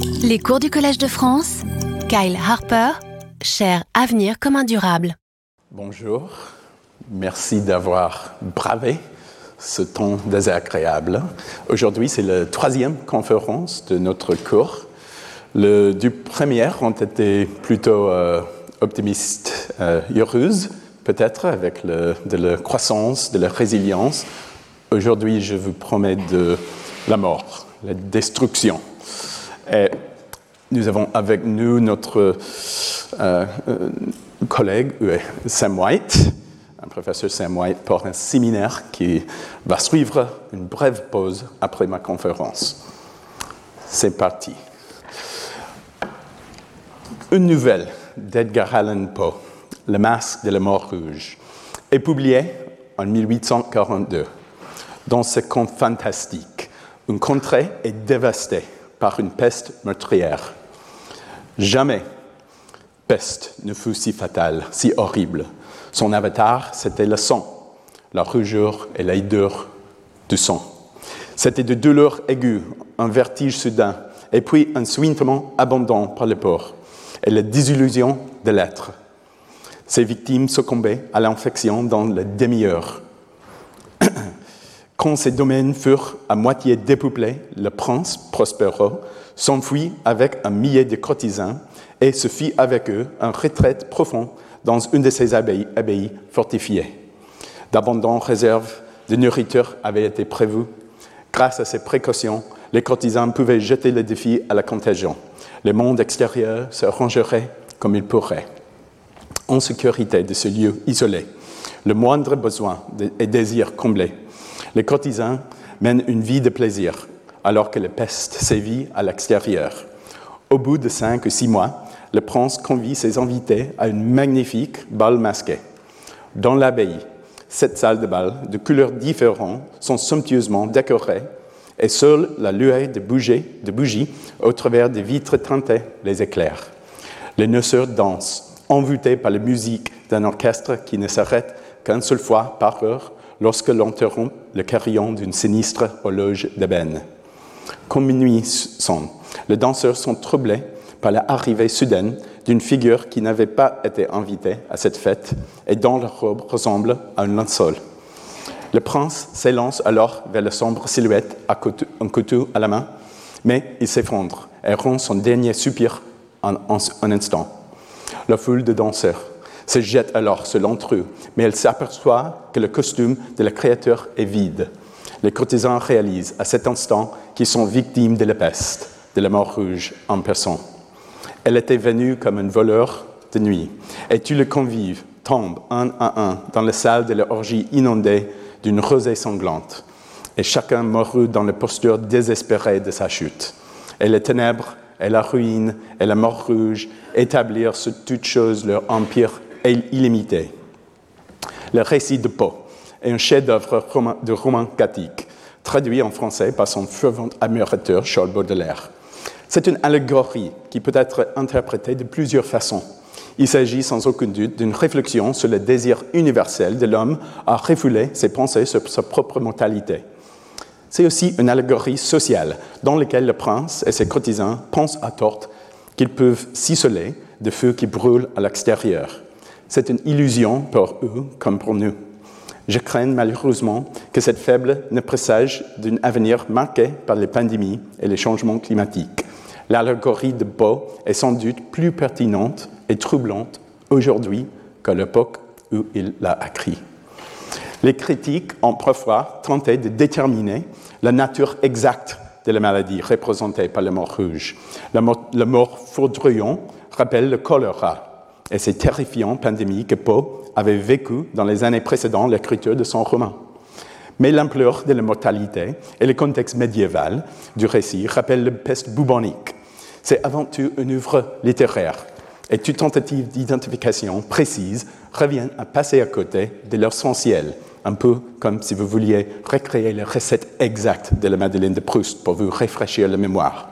Les cours du Collège de France, Kyle Harper, cher Avenir commun durable. Bonjour, merci d'avoir bravé ce temps désagréable. Aujourd'hui, c'est la troisième conférence de notre cours. Les deux premières ont été plutôt euh, optimistes, euh, heureuses, peut-être, avec le, de la croissance, de la résilience. Aujourd'hui, je vous promets de la mort, la destruction. Et nous avons avec nous notre euh, euh, collègue euh, Sam White, un professeur Sam White, pour un séminaire qui va suivre une brève pause après ma conférence. C'est parti. Une nouvelle d'Edgar Allan Poe, Le masque de la mort rouge, est publiée en 1842. Dans ce conte fantastique, une contrée est dévastée par une peste meurtrière. Jamais peste ne fut si fatale, si horrible. Son avatar, c'était le sang, la rougeur et la du sang. C'était de douleurs aiguës, un vertige soudain, et puis un suintement abondant par le porc, et la désillusion de l'être. Ses victimes succombaient à l'infection dans la demi-heure. Quand ces domaines furent à moitié dépeuplés, le prince Prospero s'enfuit avec un millier de courtisans et se fit avec eux un retraite profond dans une de ses abbayes, fortifiées. D'abondantes réserves de nourriture avaient été prévues. Grâce à ces précautions, les courtisans pouvaient jeter le défi à la contagion. Le monde extérieur se rangerait comme il pourrait. En sécurité de ce lieu isolé, le moindre besoin et désir comblé, les courtisans mènent une vie de plaisir, alors que la peste sévit à l'extérieur. Au bout de cinq ou six mois, le prince convie ses invités à une magnifique bal masquée. Dans l'abbaye, sept salles de bal de couleurs différentes sont somptueusement décorées et seule la lueur de bougies, de bougies au travers des vitres teintées les éclairs. Les noceurs dansent, envoûtés par la musique d'un orchestre qui ne s'arrête qu'une seule fois par heure lorsque l'interrompt le carillon d'une sinistre horloge d'ébène. Comme minuit sonne, les danseurs sont troublés par l'arrivée soudaine d'une figure qui n'avait pas été invitée à cette fête et dont la robe ressemble à un linceul. Le prince s'élance alors vers la sombre silhouette, à un couteau à la main, mais il s'effondre et rend son dernier soupir en un instant. La foule de danseurs se jette alors sur eux, mais elle s'aperçoit que le costume de la créature est vide. Les courtisans réalisent à cet instant qu'ils sont victimes de la peste, de la mort rouge en personne. Elle était venue comme un voleur de nuit, et tous les convives tombent un à un dans la salle de l'orgie inondée d'une rosée sanglante, et chacun mourut dans la posture désespérée de sa chute. Et les ténèbres, et la ruine, et la mort rouge établirent sur toutes choses leur empire illimité. Le récit de Poe est un chef-d'œuvre de roman gothique, traduit en français par son fervent admirateur Charles Baudelaire. C'est une allégorie qui peut être interprétée de plusieurs façons. Il s'agit sans aucun doute d'une réflexion sur le désir universel de l'homme à refouler ses pensées sur sa propre mortalité. C'est aussi une allégorie sociale dans laquelle le prince et ses courtisans pensent à tort qu'ils peuvent s'isoler de feux qui brûlent à l'extérieur. C'est une illusion pour eux comme pour nous. Je crains malheureusement que cette faible ne présage d'un avenir marqué par les pandémies et les changements climatiques l'allégorie de Beau est sans doute plus pertinente et troublante aujourd'hui qu'à l'époque où il l'a écrit. Les critiques ont parfois tenté de déterminer la nature exacte de la maladie représentée par le mort rouge. Le mort, foudroyant rappelle le choléra et ces terrifiants pandémies que Poe avait vécues dans les années précédant l'écriture de son roman. Mais l'ampleur de la mortalité et le contexte médiéval du récit rappellent la peste bubonique c'est avant tout une œuvre littéraire. Et toute tentative d'identification précise revient à passer à côté de l'essentiel, un peu comme si vous vouliez recréer la recette exacte de la Madeleine de Proust pour vous rafraîchir la mémoire.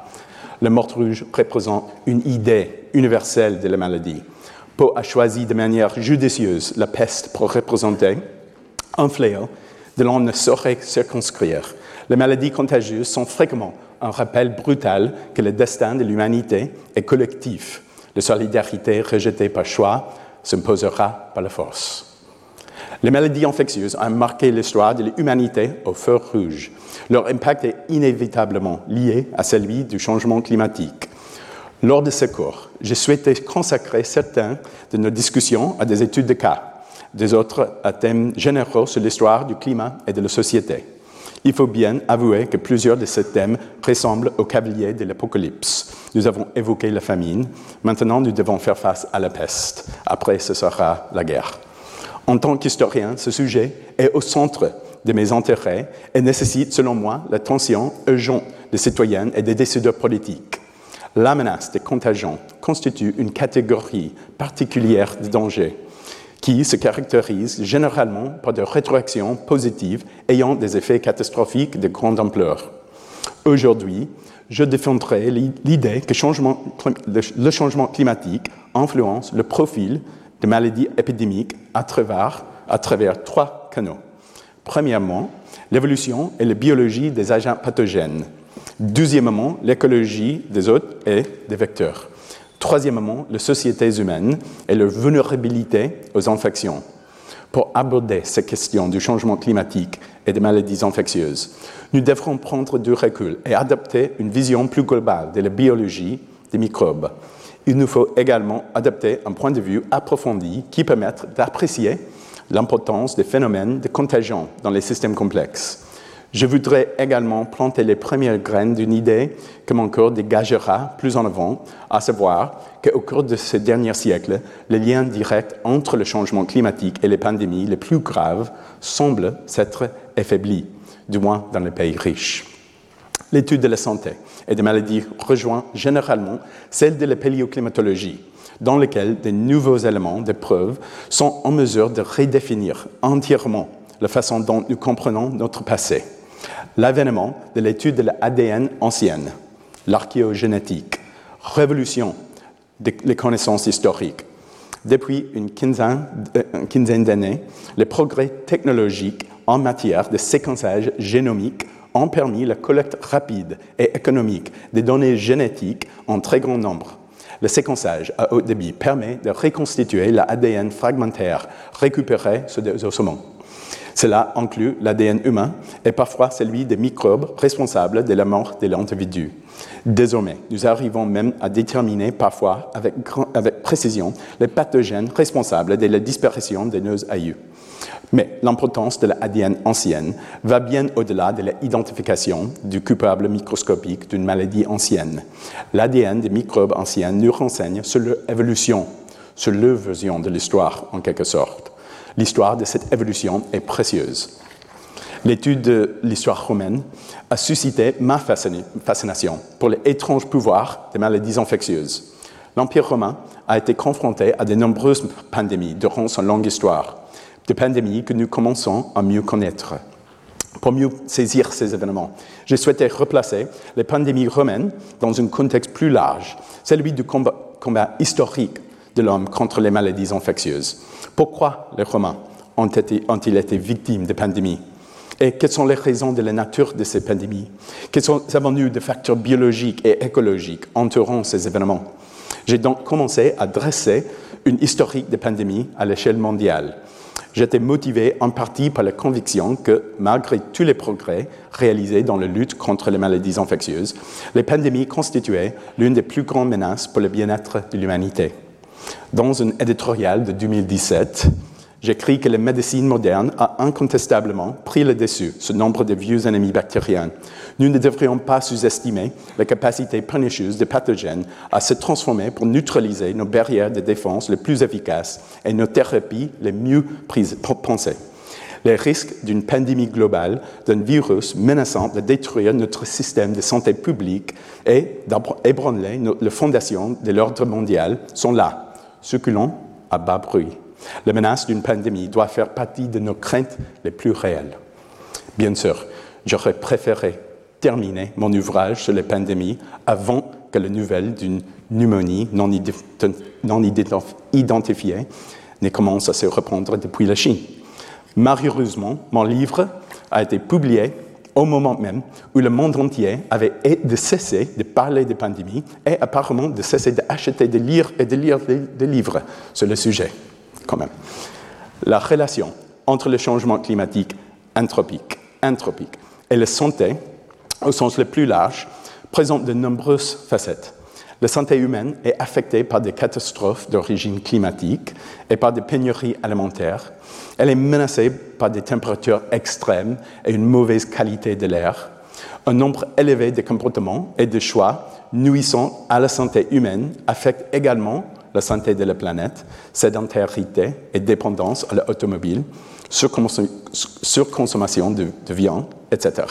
Le mort rouge représente une idée universelle de la maladie. Poe a choisi de manière judicieuse la peste pour représenter un fléau de l'on ne saurait circonscrire. Les maladies contagieuses sont fréquemment un rappel brutal que le destin de l'humanité est collectif. La solidarité rejetée par choix s'imposera par la force. Les maladies infectieuses ont marqué l'histoire de l'humanité au feu rouge. Leur impact est inévitablement lié à celui du changement climatique. Lors de ce cours, j'ai souhaité consacrer certains de nos discussions à des études de cas, des autres à thèmes généraux sur l'histoire du climat et de la société. Il faut bien avouer que plusieurs de ces thèmes ressemblent au cavalier de l'Apocalypse. Nous avons évoqué la famine, maintenant nous devons faire face à la peste, après ce sera la guerre. En tant qu'historien, ce sujet est au centre de mes intérêts et nécessite, selon moi, l'attention urgente des citoyennes et des décideurs politiques. La menace des contagions constitue une catégorie particulière de danger qui se caractérise généralement par des rétroactions positives ayant des effets catastrophiques de grande ampleur. Aujourd'hui, je défendrai l'idée que le changement climatique influence le profil de maladies épidémiques à travers trois canaux. Premièrement, l'évolution et la biologie des agents pathogènes. Deuxièmement, l'écologie des hôtes et des vecteurs. Troisièmement, les sociétés humaines et leur vulnérabilité aux infections. Pour aborder ces questions du changement climatique et des maladies infectieuses, nous devrons prendre du recul et adapter une vision plus globale de la biologie des microbes. Il nous faut également adapter un point de vue approfondi qui permette d'apprécier l'importance des phénomènes de contagion dans les systèmes complexes. Je voudrais également planter les premières graines d'une idée que mon corps dégagera plus en avant, à savoir qu'au cours de ces derniers siècles, le lien direct entre le changement climatique et les pandémies les plus graves semble s'être affaibli, du moins dans les pays riches. L'étude de la santé et des maladies rejoint généralement celle de la paléoclimatologie, dans laquelle de nouveaux éléments de preuve sont en mesure de redéfinir entièrement la façon dont nous comprenons notre passé l'avènement de l'étude de l'ADN ancienne, l'archéogénétique, révolution des connaissances historiques. Depuis une quinzaine, euh, une quinzaine d'années, les progrès technologiques en matière de séquençage génomique ont permis la collecte rapide et économique des données génétiques en très grand nombre. Le séquençage à haut débit permet de reconstituer l'ADN fragmentaire récupéré sur des ossements. Cela inclut l'ADN humain et parfois celui des microbes responsables de la mort de l'individu. Désormais, nous arrivons même à déterminer parfois avec, précision les pathogènes responsables de la disparition de nos aïeux. Mais l'importance de l'ADN ancienne va bien au-delà de l'identification du coupable microscopique d'une maladie ancienne. L'ADN des microbes anciens nous renseigne sur leur évolution, sur leur version de l'histoire en quelque sorte. L'histoire de cette évolution est précieuse. L'étude de l'histoire romaine a suscité ma fascination pour les étranges pouvoirs des maladies infectieuses. L'Empire romain a été confronté à de nombreuses pandémies durant son longue histoire, des pandémies que nous commençons à mieux connaître. Pour mieux saisir ces événements, j'ai souhaité replacer les pandémies romaines dans un contexte plus large, celui du combat historique de l'homme contre les maladies infectieuses. Pourquoi les Romains ont-ils été, victimes de pandémies? Et quelles sont les raisons de la nature de ces pandémies? Quels avons-nous de facteurs biologiques et écologiques entourant ces événements? J'ai donc commencé à dresser une historique des pandémies à l'échelle mondiale. J'étais motivé en partie par la conviction que, malgré tous les progrès réalisés dans la lutte contre les maladies infectieuses, les pandémies constituaient l'une des plus grandes menaces pour le bien-être de l'humanité. Dans un éditorial de 2017, j'écris que la médecine moderne a incontestablement pris le dessus sur nombre de vieux ennemis bactériens. Nous ne devrions pas sous-estimer la capacité pernicieuse des pathogènes à se transformer pour neutraliser nos barrières de défense les plus efficaces et nos thérapies les mieux pensées. Les risques d'une pandémie globale d'un virus menaçant de détruire notre système de santé publique et d'ébranler les fondations de l'ordre mondial sont là succulent à bas bruit. La menace d'une pandémie doit faire partie de nos craintes les plus réelles. Bien sûr, j'aurais préféré terminer mon ouvrage sur les pandémies avant que la nouvelle d'une pneumonie non, identifiée ne commence à se répandre depuis la Chine. Malheureusement, mon livre a été publié au moment même où le monde entier avait de de parler de pandémie et apparemment de cesser d'acheter, de lire et de lire des, livres sur le sujet, quand même. La relation entre le changement climatique anthropique, anthropique et la santé, au sens le plus large, présente de nombreuses facettes. La santé humaine est affectée par des catastrophes d'origine climatique et par des pénuries alimentaires. Elle est menacée par des températures extrêmes et une mauvaise qualité de l'air. Un nombre élevé de comportements et de choix nuisant à la santé humaine affectent également la santé de la planète, sédentarité et dépendance à l'automobile, surconsommation de, de viande, etc.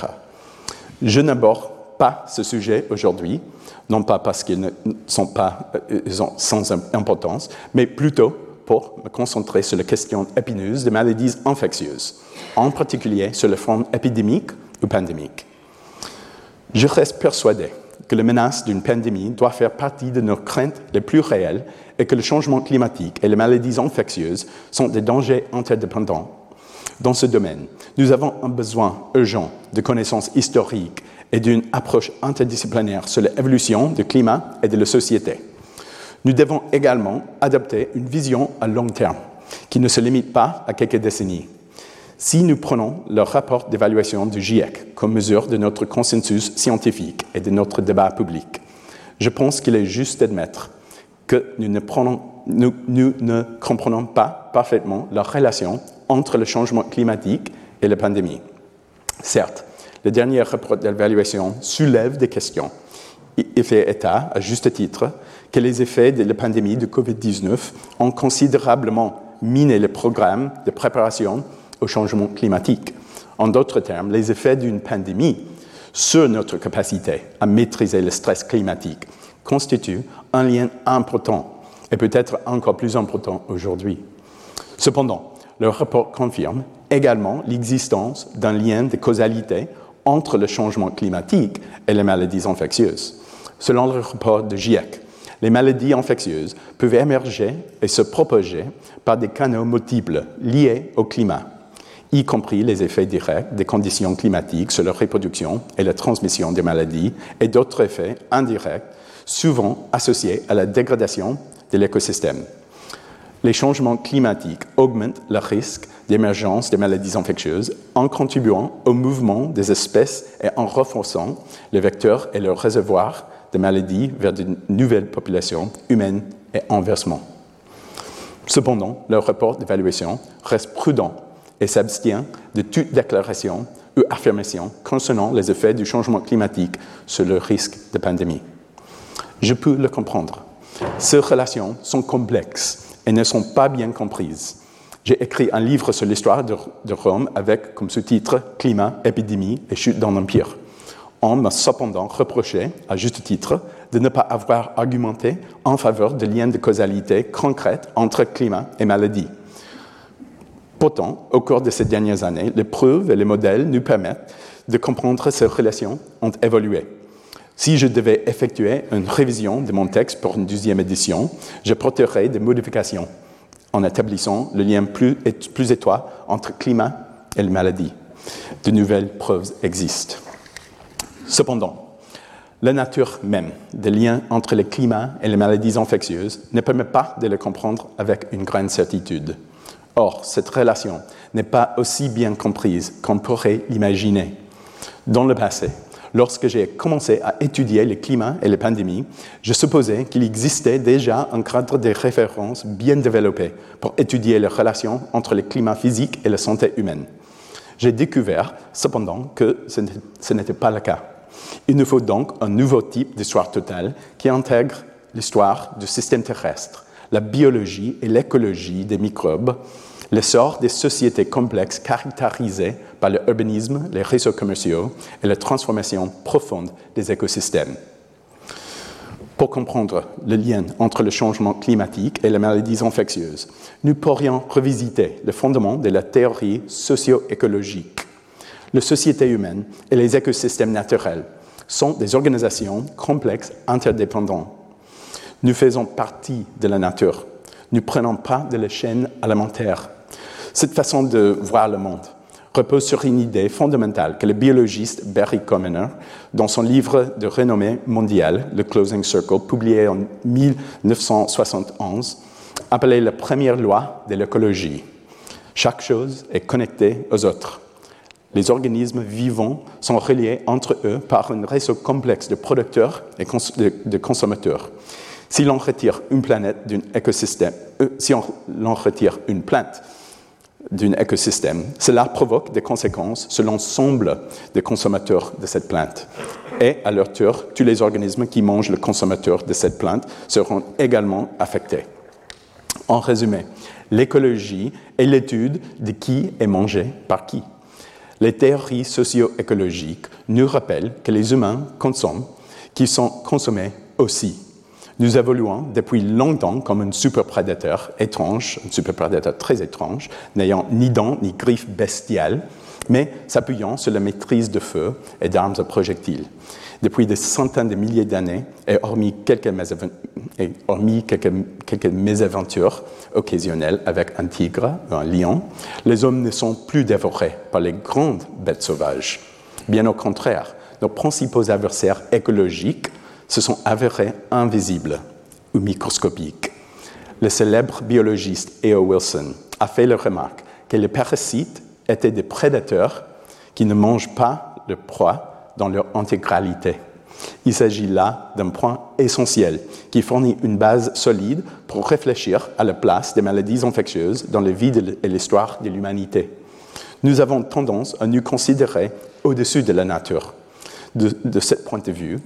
Je n'aborde pas ce sujet aujourd'hui, non pas parce qu'ils ne sont pas euh, sans importance, mais plutôt pour me concentrer sur la question épineuse des maladies infectieuses, en particulier sur le front épidémique ou pandémique. Je reste persuadé que la menace d'une pandémie doit faire partie de nos craintes les plus réelles et que le changement climatique et les maladies infectieuses sont des dangers interdépendants. Dans ce domaine, nous avons un besoin urgent de connaissances historiques et d'une approche interdisciplinaire sur l'évolution du climat et de la société. Nous devons également adopter une vision à long terme qui ne se limite pas à quelques décennies. Si nous prenons le rapport d'évaluation du GIEC comme mesure de notre consensus scientifique et de notre débat public, je pense qu'il est juste d'admettre que nous ne, comprenons pas parfaitement la relation entre le changement climatique et la pandémie. Certes, le dernier rapport d'évaluation soulève des questions et fait état, à juste titre, que les effets de la pandémie de COVID-19 ont considérablement miné le programme de préparation au changement climatique. En d'autres termes, les effets d'une pandémie sur notre capacité à maîtriser le stress climatique constituent un lien important et peut-être encore plus important aujourd'hui. Cependant, le rapport confirme également l'existence d'un lien de causalité entre le changement climatique et les maladies infectieuses. Selon le rapport de GIEC, les maladies infectieuses peuvent émerger et se propager par des canaux multiples liés au climat, y compris les effets directs des conditions climatiques sur la reproduction et la transmission des maladies et d'autres effets indirects, souvent associés à la dégradation de l'écosystème. Les changements climatiques augmentent le risque d'émergence des maladies infectieuses en contribuant au mouvement des espèces et en renforçant les vecteurs et leurs réservoirs de maladies vers de nouvelles populations humaines et inversement. Cependant, le rapport d'évaluation reste prudent et s'abstient de toute déclaration ou affirmation concernant les effets du changement climatique sur le risque de pandémie. Je peux le comprendre. Ces relations sont complexes et ne sont pas bien comprises. J'ai écrit un livre sur l'histoire de, Rome avec comme sous-titre Climat, épidémie et chute dans l'Empire. On m'a cependant reproché, à juste titre, de ne pas avoir argumenté en faveur de liens de causalité concrets entre climat et maladie. Pourtant, au cours de ces dernières années, les preuves et les modèles nous permettent de comprendre ces relations ont évolué. Si je devais effectuer une révision de mon texte pour une deuxième édition, je porterais des modifications en établissant le lien plus, étroit entre climat et la maladie. De nouvelles preuves existent. Cependant, la nature même des liens entre le climat et les maladies infectieuses ne permet pas de les comprendre avec une grande certitude. Or, cette relation n'est pas aussi bien comprise qu'on pourrait l'imaginer. Dans le passé, lorsque j'ai commencé à étudier le climat et les pandémies, je supposais qu'il existait déjà un cadre de référence bien développé pour étudier les relations entre le climat physique et la santé humaine. J'ai découvert cependant que ce n'était pas le cas. Il nous faut donc un nouveau type d'histoire totale qui intègre l'histoire du système terrestre, la biologie et l'écologie des microbes, l'essor des sociétés complexes caractérisées par l'urbanisme, les réseaux commerciaux et la transformation profonde des écosystèmes. Pour comprendre le lien entre le changement climatique et les maladies infectieuses, nous pourrions revisiter le fondement de la théorie socio-écologique. La société humaine et les écosystèmes naturels sont des organisations complexes interdépendantes. Nous faisons partie de la nature. Nous prenons pas de la chaîne alimentaire cette façon de voir le monde repose sur une idée fondamentale que le biologiste Barry Commoner, dans son livre de renommée mondiale, Le Closing Circle, publié en 1971, appelait la première loi de l'écologie. Chaque chose est connectée aux autres. Les organismes vivants sont reliés entre eux par un réseau complexe de producteurs et de consommateurs. Si l'on retire une planète d'un écosystème, euh, si on, l'on retire une plante d'un écosystème, cela provoque des conséquences sur l'ensemble des consommateurs de cette plante. Et à leur tour, tous les organismes qui mangent le consommateur de cette plante seront également affectés. En résumé, l'écologie est l'étude de qui est mangé par qui. Les théories socio-écologiques nous rappellent que les humains consomment, qu'ils sont consommés aussi. Nous évoluons depuis longtemps comme un superprédateur étrange, un superprédateur très étrange, n'ayant ni dents ni griffes bestiales, mais s'appuyant sur la maîtrise de feu et d'armes à projectiles. Depuis des centaines de milliers d'années, et hormis quelques, quelques mésaventures occasionnelles avec un tigre ou un lion, les hommes ne sont plus dévorés par les grandes bêtes sauvages. Bien au contraire, nos principaux adversaires écologiques se sont avérés invisibles ou microscopiques. Le célèbre biologiste E.O. Wilson a fait la remarque que les parasites étaient des prédateurs qui ne mangent pas le proie dans leur intégralité. Il s'agit là d'un point essentiel qui fournit une base solide pour réfléchir à la place des maladies infectieuses dans la vie et l'histoire de l'humanité. Nous avons tendance à nous considérer au-dessus de la nature. De, de ce point de vue,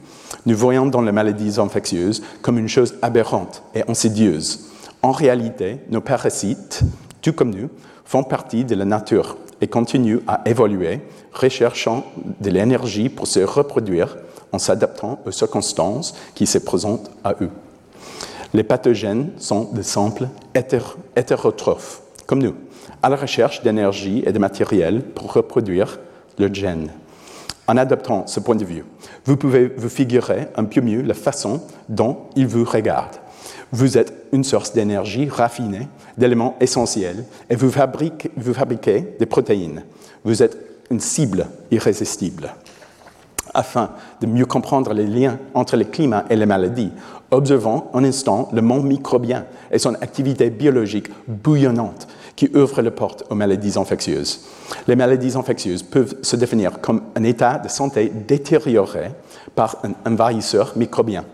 nous voyons dans les maladies infectieuses comme une chose aberrante et insidieuse. En réalité, nos parasites, tout comme nous, font partie de la nature et continuent à évoluer, recherchant de l'énergie pour se reproduire en s'adaptant aux circonstances qui se présentent à eux. Les pathogènes sont des simples hétérotrophes, comme nous, à la recherche d'énergie et de matériel pour reproduire le gène. En adoptant ce point de vue, vous pouvez vous figurer un peu mieux la façon dont ils vous regardent. Vous êtes une source d'énergie raffinée, d'éléments essentiels, et vous fabriquez, vous fabriquez des protéines. Vous êtes une cible irrésistible. Afin de mieux comprendre les liens entre le climat et les maladies, observons un instant le monde microbien et son activité biologique bouillonnante qui ouvre les portes aux maladies infectieuses. Les maladies infectieuses peuvent se définir comme un état de santé détérioré par un envahisseur microbien.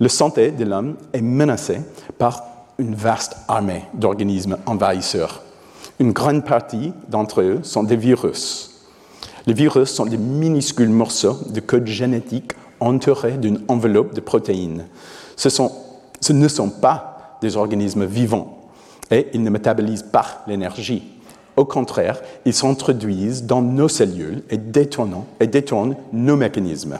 La santé de l'homme est menacée par une vaste armée d'organismes envahisseurs. Une grande partie d'entre eux sont des virus. Les virus sont des minuscules morceaux de code génétique entourés d'une enveloppe de protéines. Ce, ce ne sont pas des organismes vivants et ils ne métabolisent pas l'énergie. Au contraire, ils s'introduisent dans nos cellules et détournent, et détournent nos mécanismes.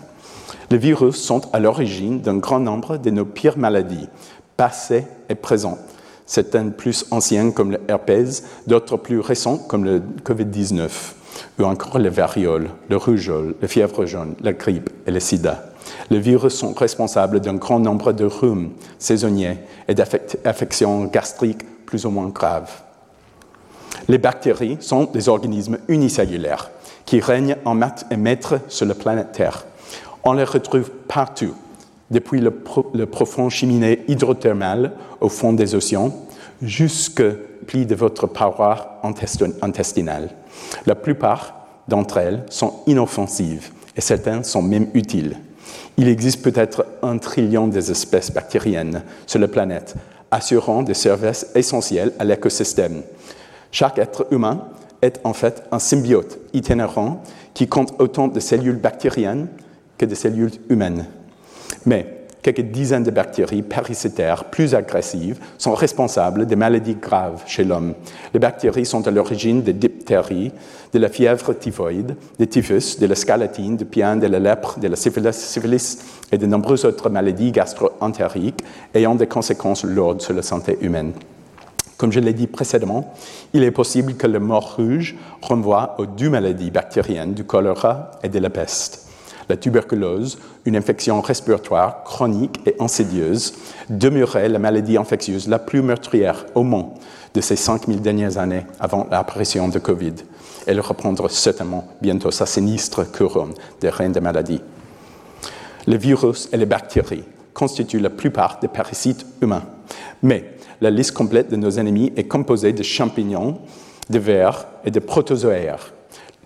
Les virus sont à l'origine d'un grand nombre de nos pires maladies, passées et présentes. Certaines plus anciennes comme le herpès, d'autres plus récentes comme le Covid-19, ou encore le variole, le rougeole, la fièvre jaune, la grippe et le sida. Les virus sont responsables d'un grand nombre de rhumes saisonniers et d'affections gastriques plus ou moins graves. Les bactéries sont des organismes unicellulaires qui règnent en maître sur la planète Terre. On les retrouve partout, depuis le, profond cheminée hydrothermale au fond des océans jusque plis de votre paroi intestinale. La plupart d'entre elles sont inoffensives et certaines sont même utiles. Il existe peut-être un trillion des espèces bactériennes sur la planète, assurant des services essentiels à l'écosystème. Chaque être humain est en fait un symbiote itinérant qui compte autant de cellules bactériennes que de cellules humaines. Mais quelques dizaines de bactéries parasitaires plus agressives sont responsables des maladies graves chez l'homme. Les bactéries sont à l'origine des diphtéries, de la fièvre typhoïde, des typhus, de la scalatine, du pian, de la lèpre, de la syphilis et de nombreuses autres maladies gastro-entériques ayant des conséquences lourdes sur la santé humaine. Comme je l'ai dit précédemment, il est possible que le mort rouge renvoie aux deux maladies bactériennes du choléra et de la peste la tuberculose, une infection respiratoire chronique et insidieuse, demeurait la maladie infectieuse la plus meurtrière au monde de ces 5000 dernières années avant l'apparition de Covid. Elle reprendra certainement bientôt sa sinistre couronne des reines des maladies. Les virus et les bactéries constituent la plupart des parasites humains. Mais la liste complète de nos ennemis est composée de champignons, de vers et de protozoaires.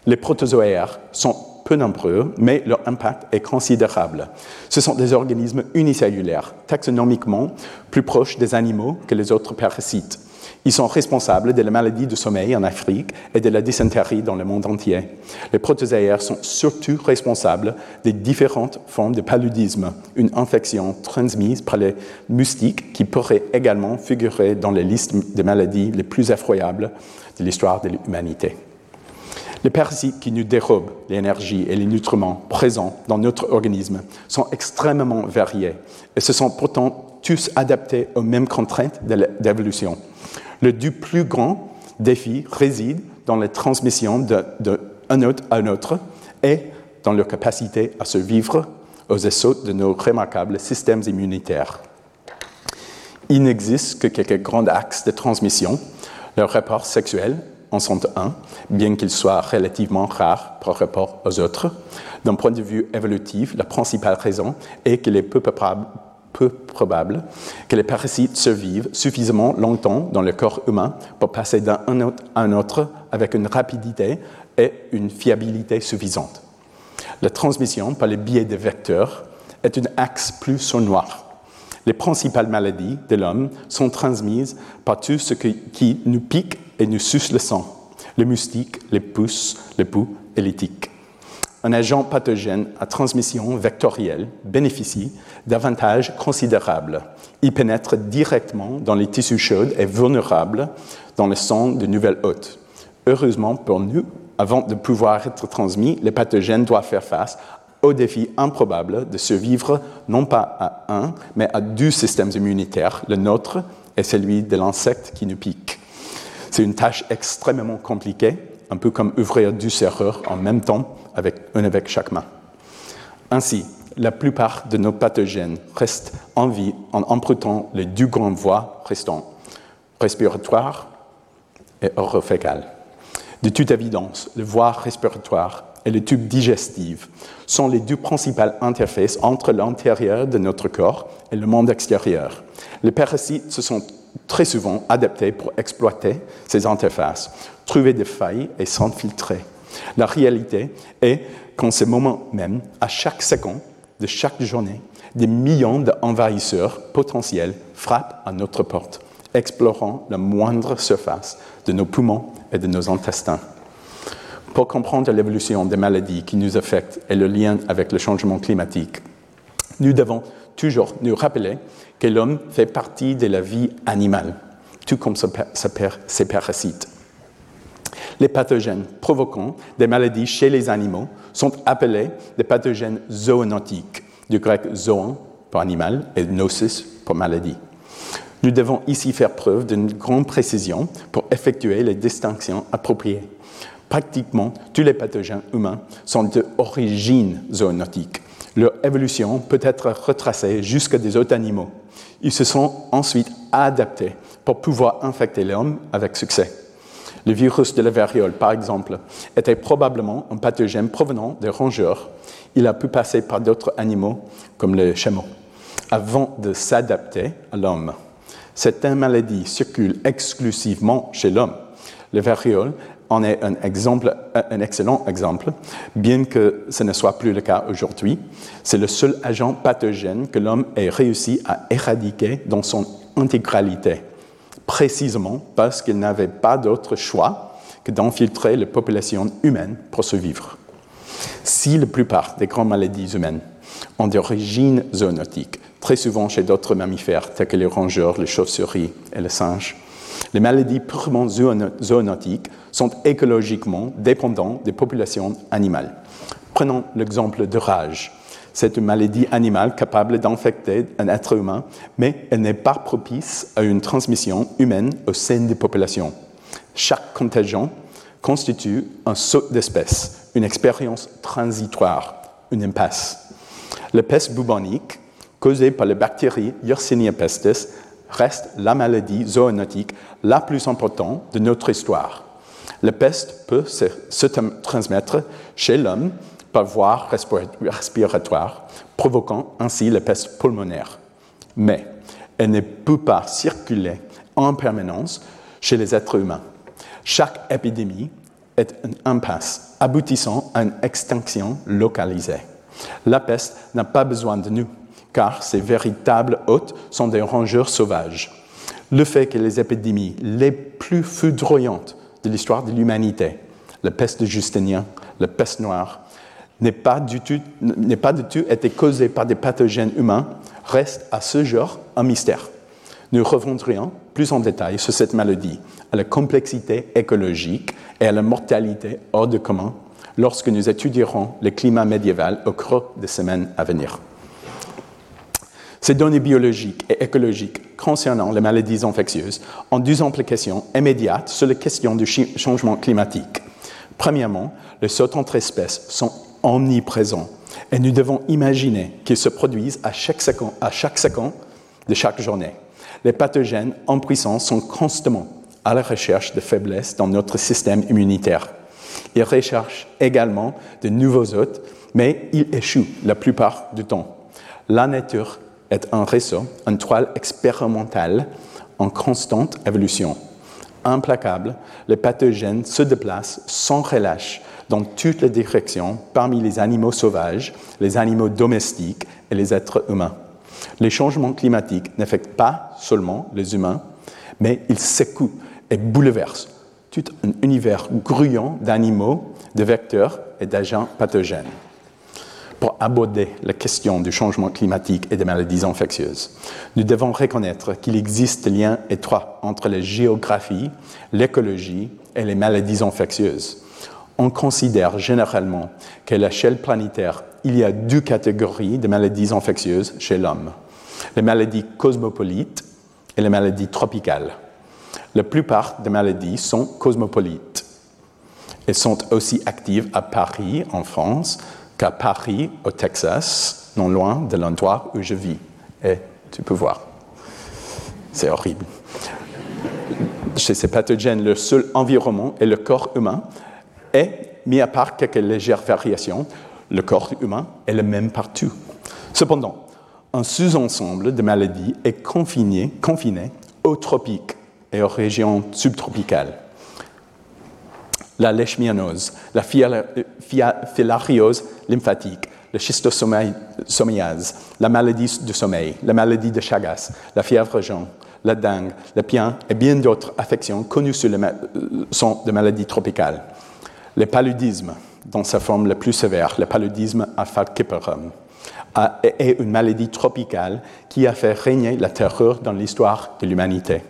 Les protozoaires sont peu nombreux, mais leur impact est considérable. Ce sont des organismes unicellulaires, taxonomiquement plus proches des animaux que les autres parasites. Ils sont responsables de la maladie du sommeil en Afrique et de la dysenterie dans le monde entier. Les protozoaires sont surtout responsables des différentes formes de paludisme, une infection transmise par les moustiques qui pourrait également figurer dans les listes des maladies les plus effroyables de l'histoire de l'humanité. Les parasites qui nous dérobent l'énergie et les nutriments présents dans notre organisme sont extrêmement variés et se sont pourtant tous adaptés aux mêmes contraintes d'évolution. Le du plus grand défi réside dans la transmission d'un autre à un autre et dans leur capacité à survivre aux assauts de nos remarquables systèmes immunitaires. Il n'existe que quelques grands axes de transmission, le rapport sexuel, en sont un, bien qu'il soit relativement rare par rapport aux autres. D'un point de vue évolutif, la principale raison est qu'il est peu probable, que les parasites survivent suffisamment longtemps dans le corps humain pour passer d'un à un autre avec une rapidité et une fiabilité suffisantes. La transmission par le biais des vecteurs est un axe plus noir. Les principales maladies de l'homme sont transmises par tout ce qui nous pique et nous suce le sang, les moustiques, les pousses, les poux et les tiques. Un agent pathogène à transmission vectorielle bénéficie d'avantages considérables. Il pénètre directement dans les tissus chauds et vulnérables dans le sang de nouvelles hôtes. Heureusement pour nous, avant de pouvoir être transmis, les pathogènes doivent faire face au défi improbable de survivre non pas à un, mais à deux systèmes immunitaires, le nôtre et celui de l'insecte qui nous pique. C'est une tâche extrêmement compliquée, un peu comme ouvrir deux serrures en même temps, avec, un avec chaque main. Ainsi, la plupart de nos pathogènes restent en vie en empruntant les deux grandes voies restantes, respiratoire et orofécale. De toute évidence, les voies respiratoires et le tube digestif sont les deux principales interfaces entre l'intérieur de notre corps et le monde extérieur. Les parasites se sont très souvent adaptés pour exploiter ces interfaces, trouver des failles et s'infiltrer. La réalité est qu'en ce moment même, à chaque seconde de chaque journée, des millions d'envahisseurs potentiels frappent à notre porte, explorant la moindre surface de nos poumons et de nos intestins. Pour comprendre l'évolution des maladies qui nous affectent et le lien avec le changement climatique, nous devons toujours nous rappeler que l'homme fait partie de la vie animale, tout comme ses parasites. Les pathogènes provoquant des maladies chez les animaux sont appelés des pathogènes zoonotiques, du grec zoon pour animal et nosis pour maladie. Nous devons ici faire preuve d'une grande précision pour effectuer les distinctions appropriées. Pratiquement tous les pathogènes humains sont d'origine zoonotique. Leur évolution peut être retracée jusqu'à des autres animaux. Ils se sont ensuite adaptés pour pouvoir infecter l'homme avec succès. Le virus de la variole, par exemple, était probablement un pathogène provenant des rongeurs. Il a pu passer par d'autres animaux, comme le chameau, avant de s'adapter à l'homme. Cette maladie circule exclusivement chez l'homme. Le variole en est un, excellent exemple, bien que ce ne soit plus le cas aujourd'hui. C'est le seul agent pathogène que l'homme ait réussi à éradiquer dans son intégralité, précisément parce qu'il n'avait pas d'autre choix que d'infiltrer les populations humaines pour survivre. Si la plupart des grandes maladies humaines ont d'origine zoonotique, très souvent chez d'autres mammifères tels que les rongeurs, les chauves-souris et les singes, les maladies purement zoonotiques sont écologiquement dépendantes des populations animales. Prenons l'exemple de rage. C'est une maladie animale capable d'infecter un être humain, mais elle n'est pas propice à une transmission humaine au sein des populations. Chaque contagion constitue un saut d'espèce, une expérience transitoire, une impasse. La peste bubonique, causée par les bactéries Yersinia pestis, reste la maladie zoonotique la plus importante de notre histoire. La peste peut se, transmettre chez l'homme par voie respiratoire, provoquant ainsi la peste pulmonaire. Mais elle ne peut pas circuler en permanence chez les êtres humains. Chaque épidémie est une impasse aboutissant à une extinction localisée. La peste n'a pas besoin de nous, car ses véritables hôtes sont des rongeurs sauvages. Le fait que les épidémies les plus foudroyantes de l'histoire de l'humanité, la peste de Justinien, la peste noire, n'ait pas, du tout, pas du tout été causée par des pathogènes humains reste à ce jour un mystère. Nous reviendrons plus en détail sur cette maladie, à la complexité écologique et à la mortalité hors de commun lorsque nous étudierons le climat médiéval au cours des semaines à venir. Ces données biologiques et écologiques concernant les maladies infectieuses ont deux implications immédiates sur les questions du changement climatique. Premièrement, les sautes entre espèces sont omniprésents et nous devons imaginer qu'ils se produisent à chaque, seconde, à chaque seconde de chaque journée. Les pathogènes en puissance sont constamment à la recherche de faiblesses dans notre système immunitaire. Ils recherchent également de nouveaux hôtes, mais ils échouent la plupart du temps. La nature est un réseau, une toile expérimentale en constante évolution. Implacable, les pathogènes se déplacent sans relâche dans toutes les directions parmi les animaux sauvages, les animaux domestiques et les êtres humains. Les changements climatiques n'affectent pas seulement les humains, mais ils secouent et bouleversent tout un univers grouillant d'animaux, de vecteurs et d'agents pathogènes pour aborder la question du changement climatique et des maladies infectieuses. Nous devons reconnaître qu'il existe des liens étroits entre la géographie, l'écologie et les maladies infectieuses. On considère généralement qu'à l'échelle planétaire, il y a deux catégories de maladies infectieuses chez l'homme. Les maladies cosmopolites et les maladies tropicales. La plupart des maladies sont cosmopolites. Elles sont aussi actives à Paris, en France, qu'à Paris, au Texas, non loin de l'endroit où je vis. Et tu peux voir. C'est horrible. Chez ces pathogènes, le seul environnement est le corps humain. Et, mis à part quelques légères variations, le corps humain est le même partout. Cependant, un sous-ensemble de maladies est confiné, aux tropiques et aux régions subtropicales la leishmaniose, la filariose lymphatique, la schistosomiase, la maladie du sommeil, la maladie de Chagas, la fièvre jaune, la dengue, le pien et bien d'autres affections connues euh, sont des maladies tropicales. Le paludisme, dans sa forme la plus sévère, le paludisme à falciparum, est une maladie tropicale qui a fait régner la terreur dans l'histoire de l'humanité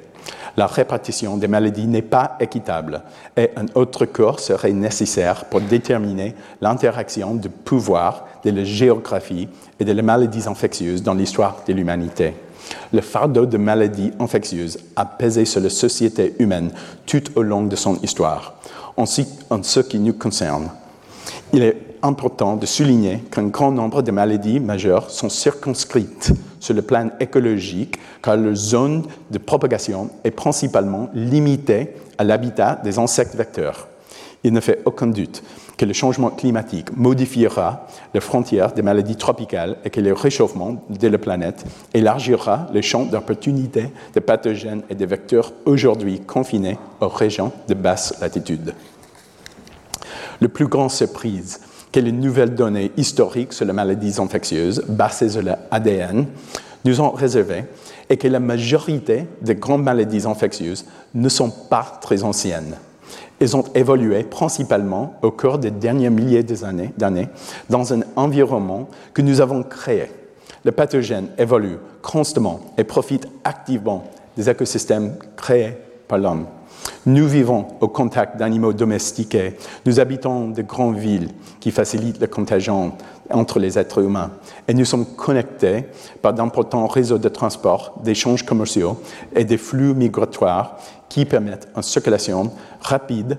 la répartition des maladies n'est pas équitable et un autre cours serait nécessaire pour déterminer l'interaction du pouvoir, de la géographie et de les maladies infectieuses dans l'histoire de l'humanité. Le fardeau de maladies infectieuses a pesé sur la société humaine tout au long de son histoire. En ce qui nous concerne, important de souligner qu'un grand nombre de maladies majeures sont circonscrites sur le plan écologique car leur zone de propagation est principalement limitée à l'habitat des insectes vecteurs. Il ne fait aucun doute que le changement climatique modifiera les frontières des maladies tropicales et que le réchauffement de la planète élargira le champ d'opportunité des pathogènes et des vecteurs aujourd'hui confinés aux régions de basse latitude. Le plus grand surprise que les nouvelles données historiques sur les maladies infectieuses basées sur l'ADN nous ont réservé et que la majorité des grandes maladies infectieuses ne sont pas très anciennes? Elles ont évolué principalement au cours des derniers milliers d'années dans un environnement que nous avons créé. Le pathogène évolue constamment et profite activement des écosystèmes créés par l'homme. Nous vivons au contact d'animaux domestiqués. Nous habitons de grandes villes qui facilitent la contagion entre les êtres humains. Et nous sommes connectés par d'importants réseaux de transport, d'échanges commerciaux et des flux migratoires qui permettent une circulation rapide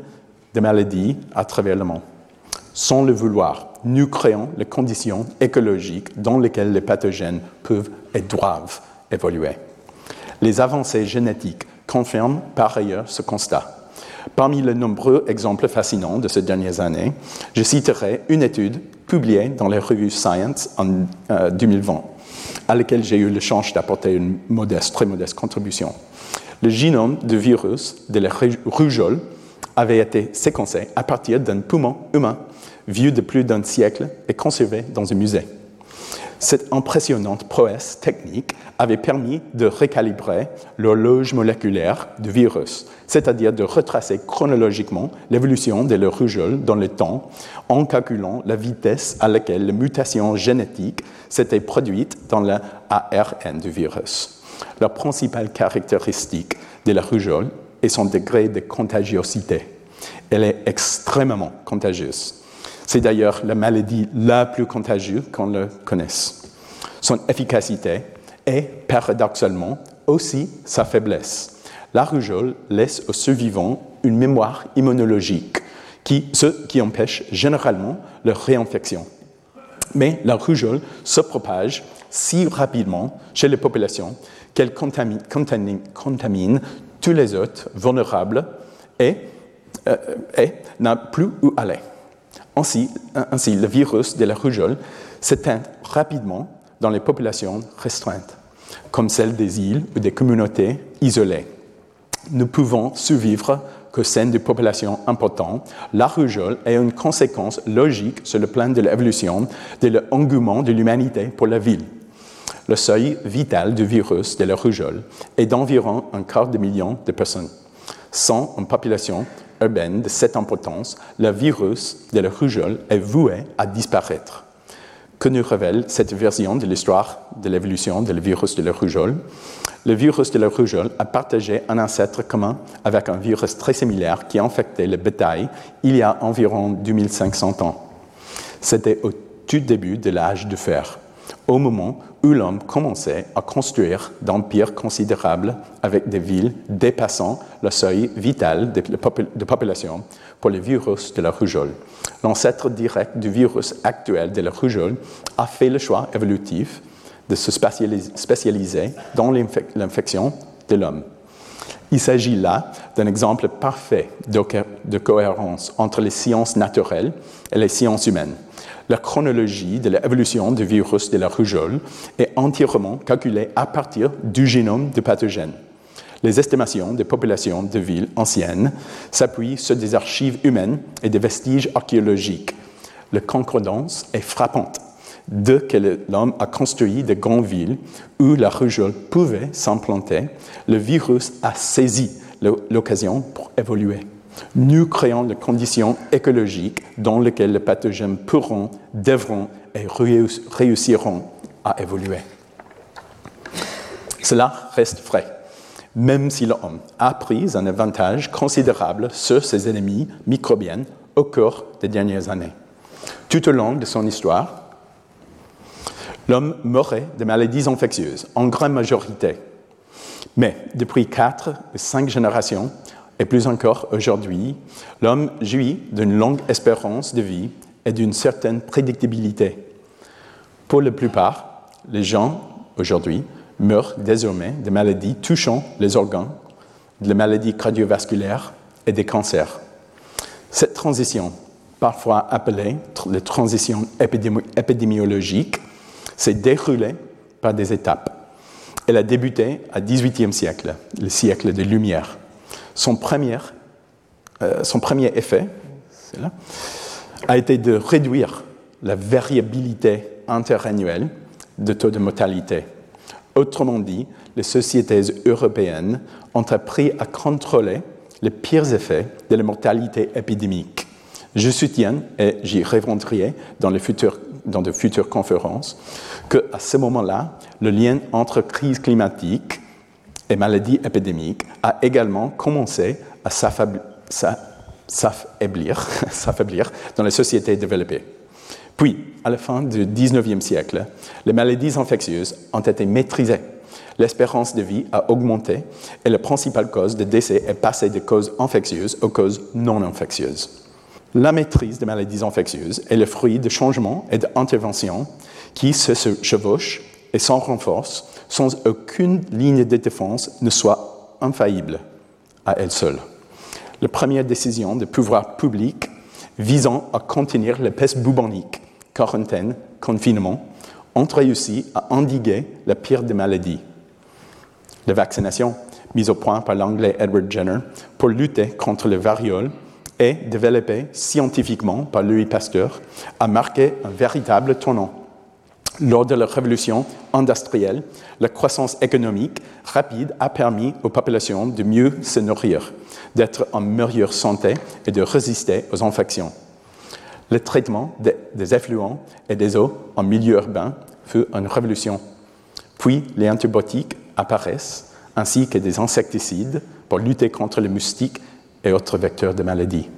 de maladies à travers le monde. Sans le vouloir, nous créons les conditions écologiques dans lesquelles les pathogènes peuvent et doivent évoluer. Les avancées génétiques confirme par ailleurs ce constat. Parmi les nombreux exemples fascinants de ces dernières années, je citerai une étude publiée dans la revue Science en 2020, euh, à laquelle j'ai eu le chance d'apporter une très modeste contribution. Le génome du virus de la rougeole avait été séquencé à partir d'un poumon humain vieux de plus d'un siècle et conservé dans un musée. Cette impressionnante prouesse technique avait permis de recalibrer l'horloge moléculaire du virus, c'est-à-dire de retracer chronologiquement l'évolution de la rougeole dans le temps en calculant la vitesse à laquelle la mutation génétique s'était produite dans l'ARN du virus. La principale caractéristique de la rougeole est son degré de contagiosité. Elle est extrêmement contagieuse. C'est d'ailleurs la maladie la plus contagieuse qu'on le connaisse. Son efficacité est paradoxalement aussi sa faiblesse. La rougeole laisse aux survivants une mémoire immunologique, qui, ce qui empêche généralement leur réinfection. Mais la rougeole se propage si rapidement chez les populations qu'elle contamine, tous les hôtes vulnérables euh, et n'a plus où aller. Ainsi, le virus de la rougeole s'éteint rapidement dans les populations restreintes, comme celles des îles ou des communautés isolées. Nous pouvons survivre que celles de populations importantes. La rougeole est une conséquence logique sur le plan de l'évolution de l'engouement de l'humanité pour la ville. Le seuil vital du virus de la rougeole est d'environ un quart de million de personnes. Sans une population urbaine de cette importance, le virus de la rougeole est voué à disparaître. Que nous révèle cette version de l'histoire de l'évolution du virus de la rougeole? Le virus de la rougeole a partagé un ancêtre commun avec un virus très similaire qui a infecté le bétail il y a environ 2500 ans. C'était au tout début de l'âge de fer au moment où l'homme commençait à construire d'empires considérables avec des villes dépassant le seuil vital de, population pour le virus de la rougeole. L'ancêtre direct du virus actuel de la rougeole a fait le choix évolutif de se spécialiser dans l'infection de l'homme. Il s'agit là d'un exemple parfait de cohérence entre les sciences naturelles et les sciences humaines la chronologie de l'évolution du virus de la rougeole est entièrement calculée à partir du génome du pathogène. Les estimations des populations de villes anciennes s'appuient sur des archives humaines et des vestiges archéologiques. La concordance est frappante. Dès que l'homme a construit de grandes villes où la rougeole pouvait s'implanter, le virus a saisi l'occasion pour évoluer nous créons les conditions écologiques dans lesquelles les pathogènes pourront, devront et réussiront à évoluer. Cela reste vrai, même si l'homme a pris un avantage considérable sur ses ennemis microbiens au cours des dernières années. Tout au long de son histoire, l'homme mourait de maladies infectieuses, en grande majorité. Mais depuis quatre ou cinq générations, et plus encore aujourd'hui, l'homme jouit d'une longue espérance de vie et d'une certaine prédictibilité. Pour la plupart, les gens aujourd'hui meurent désormais de maladies touchant les organes, de maladies cardiovasculaires et des cancers. Cette transition, parfois appelée la transition épidémiologique, s'est déroulée par des étapes. Elle a débuté au XVIIIe siècle, le siècle des Lumières. Son premier, euh, son premier effet là, a été de réduire la variabilité interannuelle de taux de mortalité. Autrement dit, les sociétés européennes ont appris à contrôler les pires effets de la mortalité épidémique. Je soutiens, et j'y répondrai dans, les futures, dans de futures conférences, qu'à ce moment-là, le lien entre crise climatique et maladies épidémiques a également commencé à s'affaiblir dans les sociétés développées. Puis, à la fin du XIXe siècle, les maladies infectieuses ont été maîtrisées. L'espérance de vie a augmenté et la principale cause de décès est passée de causes infectieuses aux causes non infectieuses. La maîtrise des maladies infectieuses est le fruit de changements et d'interventions qui se chevauchent et s'en renforcent sans aucune ligne de défense ne soit infaillible à elle seule. la première décision de pouvoir public visant à contenir la peste bubonique, quarantaine, confinement, ont réussi à endiguer la pire des maladies. La vaccination, mise au point par l'anglais Edward Jenner pour lutter contre le variole et développée scientifiquement par Louis Pasteur, a marqué un véritable tournant. Lors de la révolution industrielle, la croissance économique rapide a permis aux populations de mieux se nourrir, d'être en meilleure santé et de résister aux infections. Le traitement des effluents et des eaux en milieu urbain fut une révolution. Puis les antibiotiques apparaissent, ainsi que des insecticides pour lutter contre les moustiques et autres vecteurs de maladies.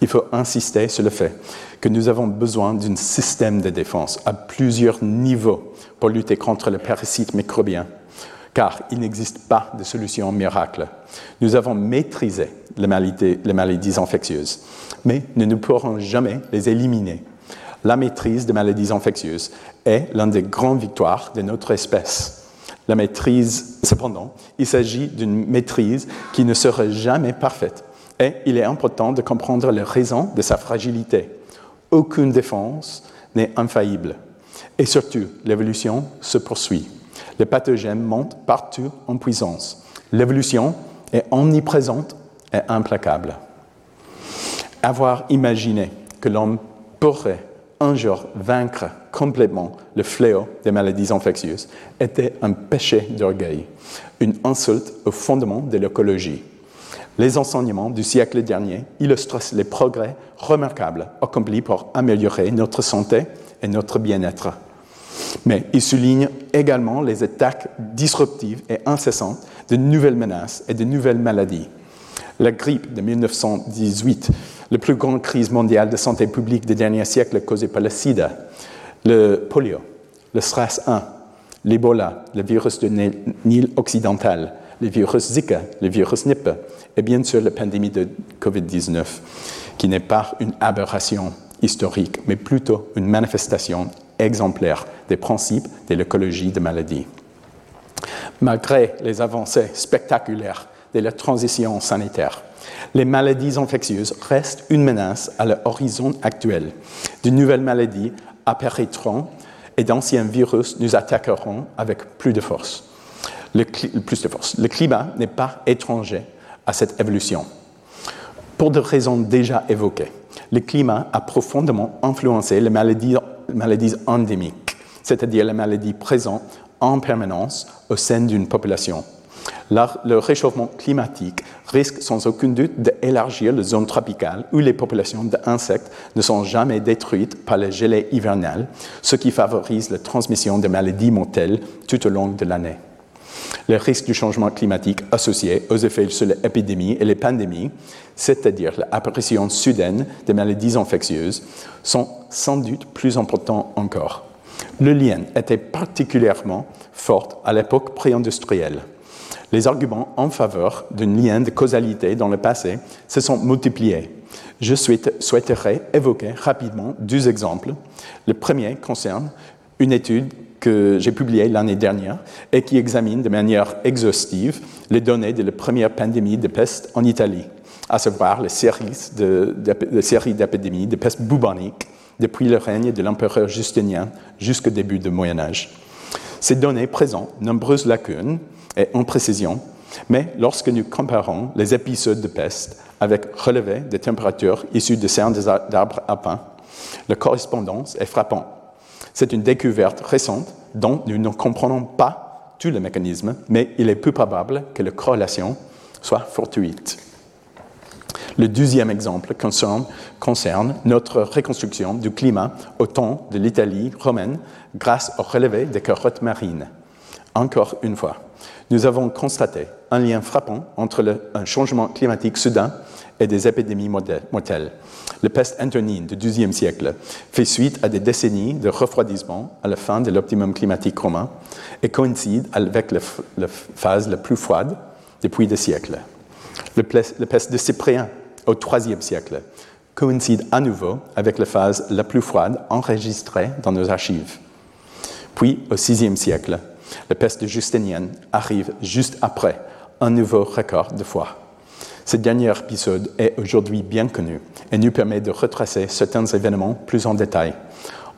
Il faut insister sur le fait que nous avons besoin d'un système de défense à plusieurs niveaux pour lutter contre le parasite microbien, car il n'existe pas de solution miracle. Nous avons maîtrisé les maladies, les maladies infectieuses, mais nous ne pourrons jamais les éliminer. La maîtrise des maladies infectieuses est l'une des grandes victoires de notre espèce. La maîtrise, cependant, il s'agit d'une maîtrise qui ne sera jamais parfaite et il est important de comprendre les raisons de sa fragilité. Aucune défense n'est infaillible. Et surtout, l'évolution se poursuit. Les pathogènes montent partout en puissance. L'évolution est omniprésente et implacable. Avoir imaginé que l'homme pourrait un jour vaincre complètement le fléau des maladies infectieuses était un péché d'orgueil, une insulte au fondement de l'écologie. Les enseignements du siècle dernier illustrent les progrès remarquables accomplis pour améliorer notre santé et notre bien-être. Mais ils soulignent également les attaques disruptives et incessantes de nouvelles menaces et de nouvelles maladies. La grippe de 1918, la plus grande crise mondiale de santé publique des derniers siècles causée par le sida, le polio, le SRAS 1, l'Ebola, le virus de Nil occidental, le virus Zika, le virus Nipah, et bien sûr la pandémie de COVID-19, qui n'est pas une aberration historique, mais plutôt une manifestation exemplaire des principes de l'écologie de maladie. Malgré les avancées spectaculaires de la transition sanitaire, les maladies infectieuses restent une menace à l'horizon actuel. De nouvelles maladies apparaîtront et d'anciens virus nous attaqueront avec plus de force. Le, climat n'est pas étranger à cette évolution. Pour des raisons déjà évoquées, le climat a profondément influencé les maladies, maladies endémiques, c'est-à-dire les maladies présentes en permanence au sein d'une population. Le réchauffement climatique risque sans aucun doute d'élargir les zones tropicales où les populations d'insectes ne sont jamais détruites par les gelées hivernales, ce qui favorise la transmission de maladies mortelles tout au long de l'année les risques du changement climatique associés aux effets sur les épidémies et les pandémies, c'est-à-dire l'apparition soudaine des maladies infectieuses, sont sans doute plus importants encore. Le lien était particulièrement fort à l'époque pré-industrielle. Les arguments en faveur d'un lien de causalité dans le passé se sont multipliés. Je souhaiterais évoquer rapidement deux exemples. Le premier concerne une étude que j'ai publié l'année dernière et qui examine de manière exhaustive les données de la première pandémie de peste en Italie, à savoir les séries d'épidémies de, de peste bubonique depuis le règne de l'empereur Justinien jusqu'au début du Moyen Âge. Ces données présentent nombreuses lacunes et imprécisions, mais lorsque nous comparons les épisodes de peste avec relevés des températures issues de cernes d'arbres à pain, la correspondance est frappante c'est une découverte récente dont nous ne comprenons pas tous les mécanismes, mais il est peu probable que la corrélation soit fortuite. Le deuxième exemple concerne, notre reconstruction du climat au temps de l'Italie romaine grâce au relevé des carottes marines. Encore une fois, nous avons constaté un lien frappant entre un changement climatique soudain et des épidémies mortelles. La peste antonine du XIIe siècle fait suite à des décennies de refroidissement à la fin de l'optimum climatique romain et coïncide avec la, phase la plus froide depuis des siècles. La peste de Cyprien au IIIe siècle coïncide à nouveau avec la phase la plus froide enregistrée dans nos archives. Puis, au VIe siècle, la peste de Justinienne arrive juste après un nouveau record de froid. Ce dernier épisode est aujourd'hui bien connu et nous permet de retracer certains événements plus en détail.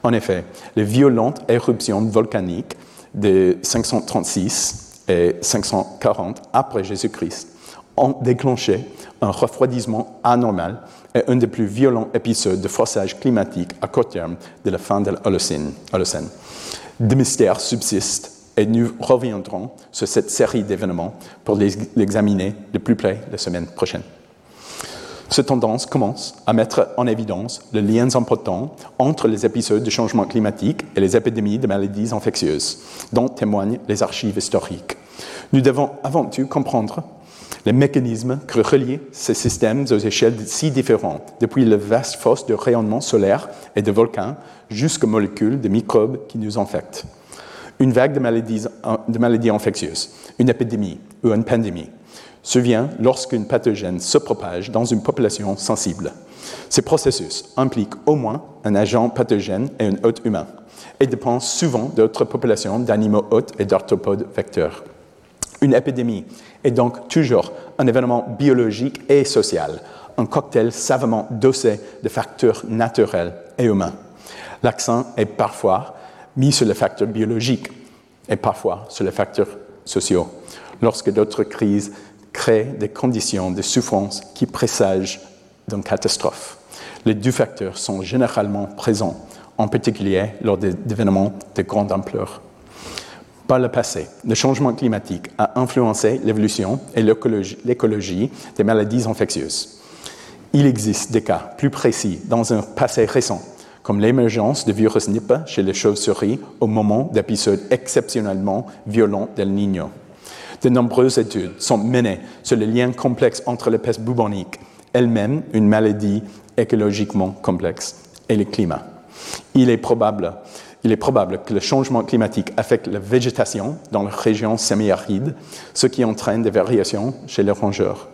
En effet, les violentes éruptions volcaniques de 536 et 540 après Jésus-Christ ont déclenché un refroidissement anormal et un des plus violents épisodes de forçage climatique à court terme de la fin de l'Holocène. Des mystères subsistent et nous reviendrons sur cette série d'événements pour l'examiner de plus près la semaine prochaine. Cette tendance commence à mettre en évidence les liens importants entre les épisodes de changement climatique et les épidémies de maladies infectieuses, dont témoignent les archives historiques. Nous devons avant tout comprendre les mécanismes qui relient ces systèmes aux échelles si différentes, depuis le vaste fosse de rayonnement solaire et de volcans jusqu'aux molécules de microbes qui nous infectent. Une vague de maladies, infectieuses, une épidémie ou une pandémie survient lorsqu'une pathogène se propage dans une population sensible. Ces processus impliquent au moins un agent pathogène et un hôte humain et dépendent souvent d'autres populations d'animaux hôtes et d'arthropodes vecteurs. Une épidémie est donc toujours un événement biologique et social, un cocktail savamment dosé de facteurs naturels et humains. L'accent est parfois mis sur les facteurs biologiques et parfois sur les facteurs sociaux, lorsque d'autres crises créent des conditions de souffrance qui présagent d'une catastrophe. Les deux facteurs sont généralement présents, en particulier lors d'événements de grande ampleur. Par le passé, le changement climatique a influencé l'évolution et l'écologie des maladies infectieuses. Il existe des cas plus précis dans un passé récent, comme l'émergence de virus Nipah chez les chauves-souris au moment d'épisodes exceptionnellement violents d'El Niño. De nombreuses études sont menées sur le lien complexe entre la peste bubonique, elle-même une maladie écologiquement complexe, et le climat. Il est probable il est probable que le changement climatique affecte la végétation dans les régions semi-arides, ce qui entraîne des variations chez les rongeurs.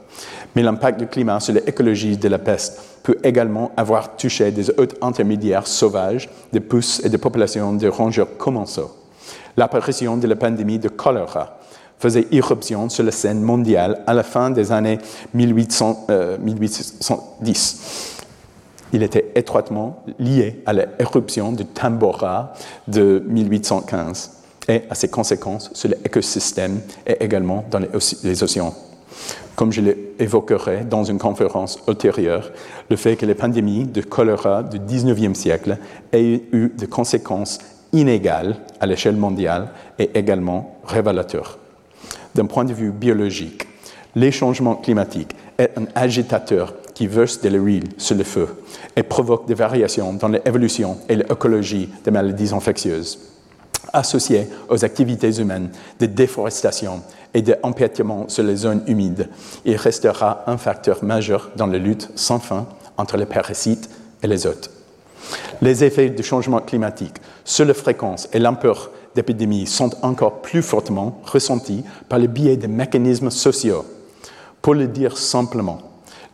Mais l'impact du climat sur l'écologie de la peste peut également avoir touché des hôtes intermédiaires sauvages, des pousses et des populations de rongeurs commensaux. L'apparition de la pandémie de choléra faisait irruption sur la scène mondiale à la fin des années 1800, 1810 il était étroitement lié à l'éruption du Tambora de 1815 et à ses conséquences sur l'écosystème et également dans les océans. Comme je l'évoquerai dans une conférence ultérieure, le fait que les pandémies de choléra du 19e siècle aient eu des conséquences inégales à l'échelle mondiale est également révélateur. D'un point de vue biologique, les changements climatiques est un agitateur qui verse de l'huile sur le feu et provoque des variations dans l'évolution et l'écologie des maladies infectieuses. Associé aux activités humaines de déforestation et d'empêtement sur les zones humides, il restera un facteur majeur dans la lutte sans fin entre les parasites et les hôtes. Les effets du changement climatique sur la fréquence et l'ampleur d'épidémies sont encore plus fortement ressentis par le biais des mécanismes sociaux. Pour le dire simplement,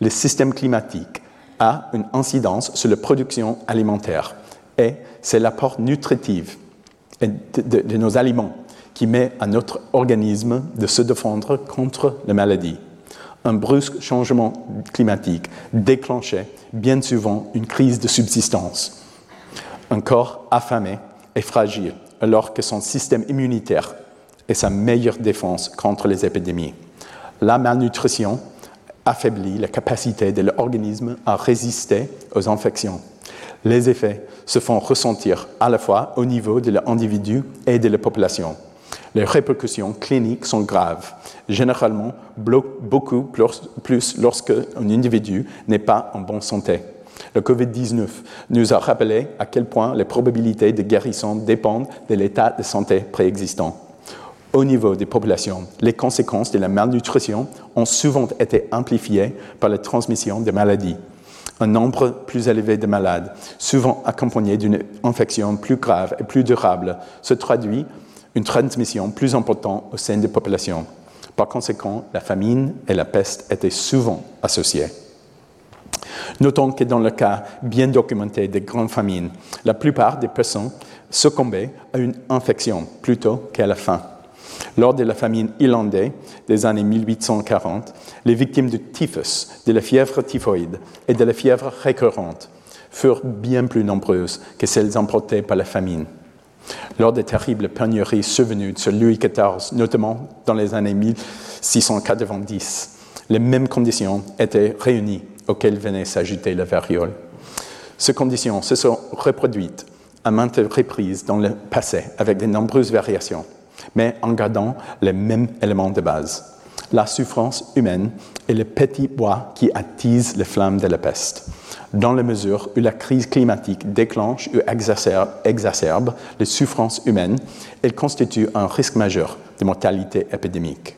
le système climatique a une incidence sur la production alimentaire et c'est l'apport nutritif de, nos aliments qui met à notre organisme de se défendre contre la maladie. Un brusque changement climatique déclenchait bien souvent une crise de subsistance. Un corps affamé et fragile alors que son système immunitaire est sa meilleure défense contre les épidémies. La malnutrition affaiblit la capacité de l'organisme à résister aux infections. Les effets se font ressentir à la fois au niveau de l'individu et de la population. Les répercussions cliniques sont graves, généralement beaucoup plus lorsque un individu n'est pas en bonne santé. Le COVID-19 nous a rappelé à quel point les probabilités de guérison dépendent de l'état de santé préexistant au niveau des populations, les conséquences de la malnutrition ont souvent été amplifiées par la transmission des maladies. Un nombre plus élevé de malades, souvent accompagné d'une infection plus grave et plus durable, se traduit une transmission plus importante au sein des populations. Par conséquent, la famine et la peste étaient souvent associées. Notons que dans le cas bien documenté des grandes famines, la plupart des personnes succombaient à une infection plutôt qu'à la faim. Lors de la famine irlandaise des années 1840, les victimes du typhus, de la fièvre typhoïde et de la fièvre récurrente furent bien plus nombreuses que celles emportées par la famine. Lors des terribles pénuries survenues sur Louis XIV, notamment dans les années 1690, les mêmes conditions étaient réunies auxquelles venait s'ajouter la variole. Ces conditions se sont reproduites à maintes reprises dans le passé avec de nombreuses variations, mais en gardant les mêmes éléments de base la souffrance humaine et le petit bois qui attise les flammes de la peste. Dans la mesure où la crise climatique déclenche ou exacerbe, les souffrances humaines, elle constitue un risque majeur de mortalité épidémique.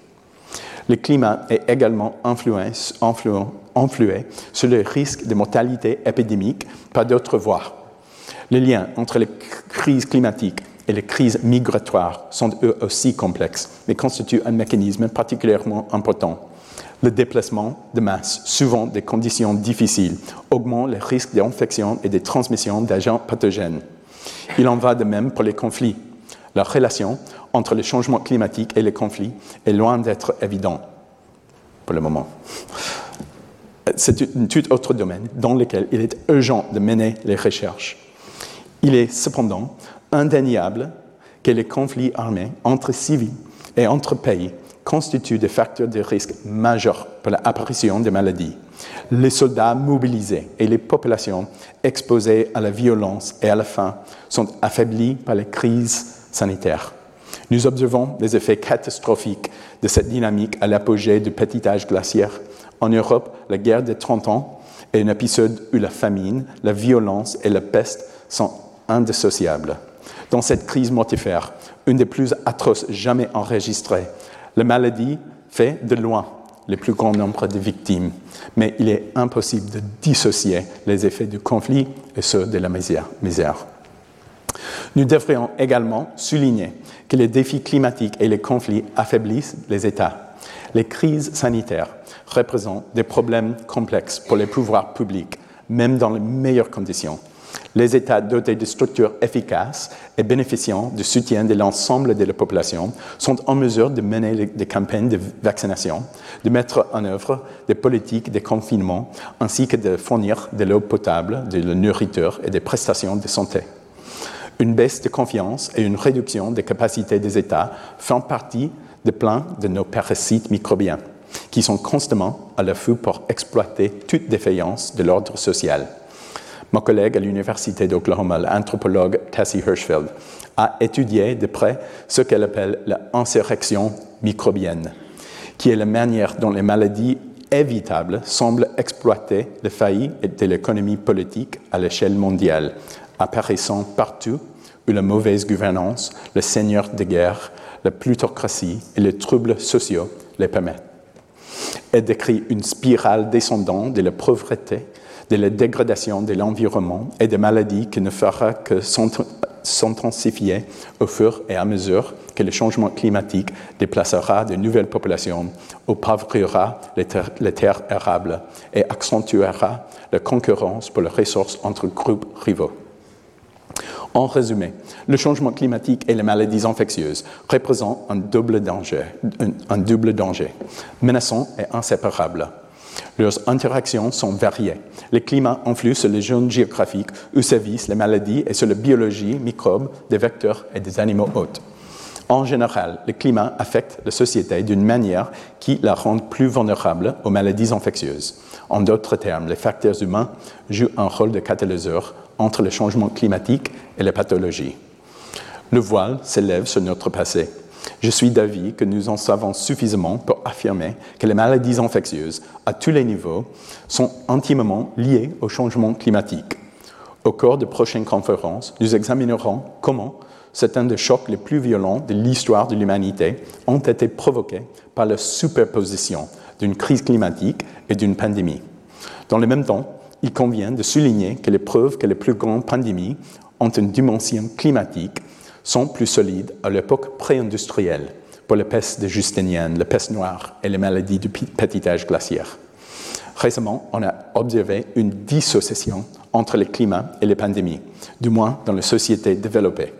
Le climat est également influé, influé sur le risque de mortalité épidémique par d'autres voies. Les liens entre les crises climatiques et les crises migratoires sont eux aussi complexes, mais constituent un mécanisme particulièrement important. Le déplacement de masse, souvent des conditions difficiles, augmente les risques d'infection et de transmission d'agents pathogènes. Il en va de même pour les conflits. La relation entre le changement climatique et les conflits est loin d'être évidente pour le moment. C'est un tout autre domaine dans lequel il est urgent de mener les recherches. Il est cependant indéniable que les conflits armés entre civils et entre pays constituent des facteurs de risque majeurs pour l'apparition des maladies. Les soldats mobilisés et les populations exposées à la violence et à la faim sont affaiblis par les crises sanitaires. Nous observons les effets catastrophiques de cette dynamique à l'apogée du petit âge glaciaire. En Europe, la guerre des 30 ans est un épisode où la famine, la violence et la peste sont indissociables dans cette crise mortifère, une des plus atroces jamais enregistrées. La maladie fait de loin le plus grand nombre de victimes, mais il est impossible de dissocier les effets du conflit et ceux de la misère. Nous devrions également souligner que les défis climatiques et les conflits affaiblissent les États. Les crises sanitaires représentent des problèmes complexes pour les pouvoirs publics, même dans les meilleures conditions les États dotés de structures efficaces et bénéficiant du soutien de l'ensemble de la population sont en mesure de mener des campagnes de vaccination, de mettre en œuvre des politiques de confinement, ainsi que de fournir de l'eau potable, de la nourriture et des prestations de santé. Une baisse de confiance et une réduction des capacités des États font partie de plein de nos parasites microbiens, qui sont constamment à l'affût pour exploiter toute défaillance de l'ordre social. Mon collègue à l'Université d'Oklahoma, l'anthropologue Tessie Hirschfeld, a étudié de près ce qu'elle appelle l'insurrection microbienne, qui est la manière dont les maladies évitables semblent exploiter les failles de l'économie politique à l'échelle mondiale, apparaissant partout où la mauvaise gouvernance, le seigneur de guerre, la plutocratie et les troubles sociaux les permettent. Elle décrit une spirale descendante de la pauvreté de la dégradation de l'environnement et des maladies qui ne fera que s'intensifier au fur et à mesure que le changement climatique déplacera de nouvelles populations, opavriera les, terres arables et accentuera la concurrence pour les ressources entre groupes rivaux. En résumé, le changement climatique et les maladies infectieuses représentent un double danger menaçant et inséparable. Leurs interactions sont variées. Le climat influe sur les zones géographiques où sévissent les maladies et sur la biologie, microbes, des vecteurs et des animaux hôtes. En général, le climat affecte la société d'une manière qui la rend plus vulnérable aux maladies infectieuses. En d'autres termes, les facteurs humains jouent un rôle de catalyseur entre le changement climatique et les pathologies. Le voile s'élève sur notre passé. Je suis d'avis que nous en savons suffisamment pour affirmer que les maladies infectieuses, à tous les niveaux, sont intimement liées au changement climatique. Au cours de prochaines conférences, nous examinerons comment certains des chocs les plus violents de l'histoire de l'humanité ont été provoqués par la superposition d'une crise climatique et d'une pandémie. Dans le même temps, il convient de souligner que les preuves que les plus grandes pandémies ont une dimension climatique sont plus solides à l'époque pré-industrielle pour la peste de Justinian, la peste noire et les maladies du petit âge glaciaire. Récemment, on a observé une dissociation entre le climat et les pandémies, du moins dans les sociétés développées.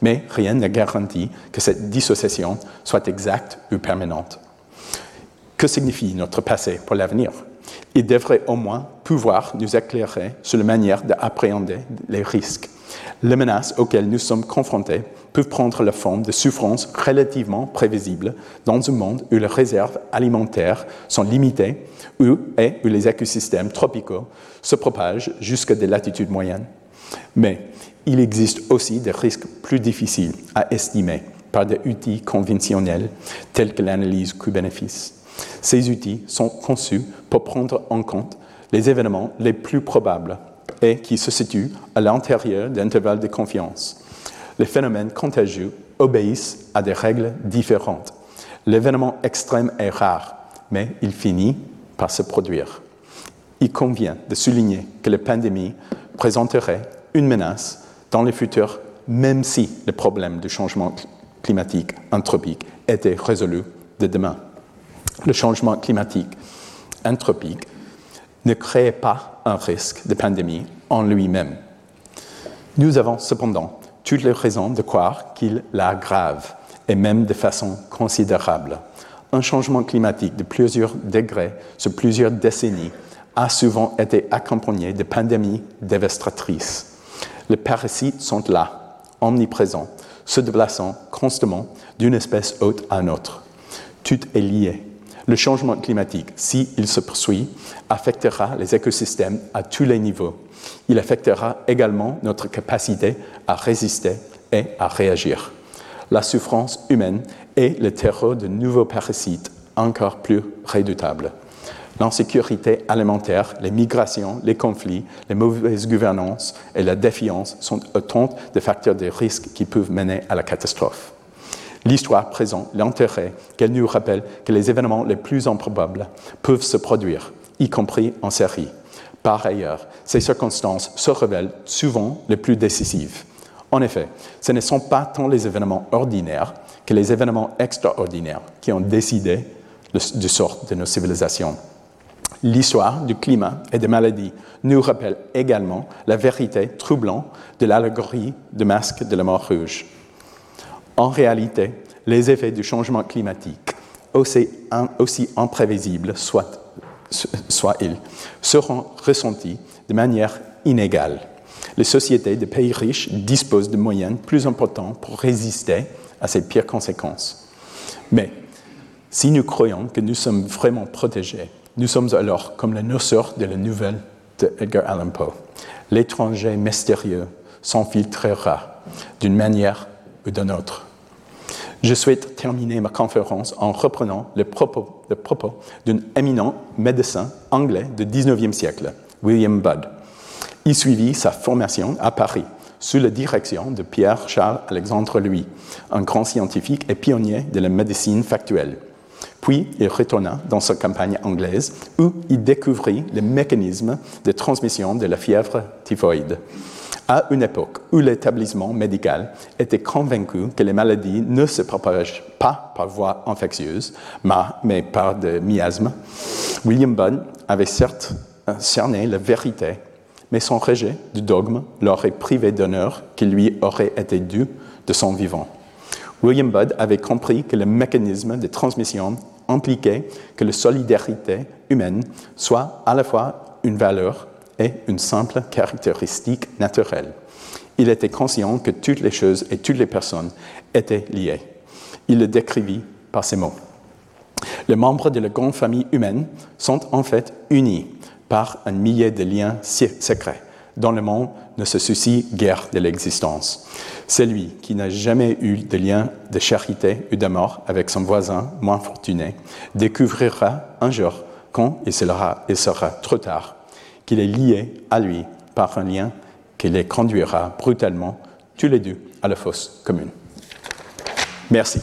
Mais rien ne garantit que cette dissociation soit exacte ou permanente. Que signifie notre passé pour l'avenir? Il devrait au moins pouvoir nous éclairer sur la manière d'appréhender les risques. Les menaces auxquelles nous sommes confrontés peuvent prendre la forme de souffrances relativement prévisibles dans un monde où les réserves alimentaires sont limitées où, et où les écosystèmes tropicaux se propagent jusqu'à des latitudes moyennes. Mais il existe aussi des risques plus difficiles à estimer par des outils conventionnels tels que l'analyse coût-bénéfice. Ces outils sont conçus pour prendre en compte les événements les plus probables et qui se situent à l'intérieur d'intervalles de confiance. Les phénomènes contagieux obéissent à des règles différentes. L'événement extrême est rare, mais il finit par se produire. Il convient de souligner que la pandémie présenterait une menace dans le futur, même si le problème du changement climatique anthropique était résolu de demain. Le changement climatique anthropique ne crée pas un risque de pandémie en lui-même. Nous avons cependant toutes les raisons de croire qu'il l'aggrave, et même de façon considérable un changement climatique de plusieurs degrés sur plusieurs décennies a souvent été accompagné de pandémies dévastatrices. Les parasites sont là, omniprésents, se déplaçant constamment d'une espèce haute à une autre. Tout est lié. Le changement climatique, s'il se poursuit, affectera les écosystèmes à tous les niveaux. Il affectera également notre capacité à résister et à réagir la souffrance humaine et le terreau de nouveaux parasites encore plus redoutables. L'insécurité alimentaire, les migrations, les conflits, les mauvaises gouvernances et la défiance sont autant de facteurs de risque qui peuvent mener à la catastrophe. L'histoire présente l'intérêt qu'elle nous rappelle que les événements les plus improbables peuvent se produire, y compris en série. Par ailleurs, ces circonstances se révèlent souvent les plus décisives. En effet, ce ne sont pas tant les événements ordinaires que les événements extraordinaires qui ont décidé du sort de nos civilisations. L'histoire du climat et des maladies nous rappelle également la vérité troublante de l'allégorie du masque de la mort rouge. En réalité, les effets du changement climatique, aussi, imprévisibles soient-ils, seront ressentis de manière inégale les sociétés des pays riches disposent de moyens plus importants pour résister à ces pires conséquences. Mais si nous croyons que nous sommes vraiment protégés, nous sommes alors comme le noceur de la nouvelle de Edgar Allan Poe. L'étranger mystérieux s'infiltrera d'une manière ou d'une autre. Je souhaite terminer ma conférence en reprenant le propos, propos d'un éminent médecin anglais du 19e siècle, William Budd. Il suivit sa formation à Paris sous la direction de Pierre-Charles-Alexandre Louis, un grand scientifique et pionnier de la médecine factuelle. Puis il retourna dans sa campagne anglaise où il découvrit le mécanisme de transmission de la fièvre typhoïde. À une époque où l'établissement médical était convaincu que les maladies ne se propagent pas par voie infectieuse, mais par des miasmes, William Budd avait certes cerné la vérité mais son rejet du dogme l'aurait privé d'honneur qui lui aurait été dû de son vivant. William Budd avait compris que le mécanisme de transmission impliquait que la solidarité humaine soit à la fois une valeur et une simple caractéristique naturelle. Il était conscient que toutes les choses et toutes les personnes étaient liées. Il le décrivit par ces mots. Les membres de la grande famille humaine sont en fait unis par un millier de liens secrets dont le monde ne se soucie guère de l'existence. Celui qui n'a jamais eu de lien de charité ou d'amour avec son voisin moins fortuné découvrira un jour, quand il il sera trop tard, qu'il est lié à lui par un lien qui les conduira brutalement tous les deux à la fosse commune. Merci.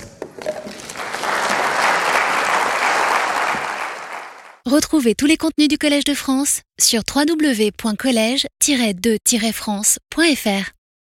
Retrouvez tous les contenus du Collège de France sur www.colège-2-france.fr.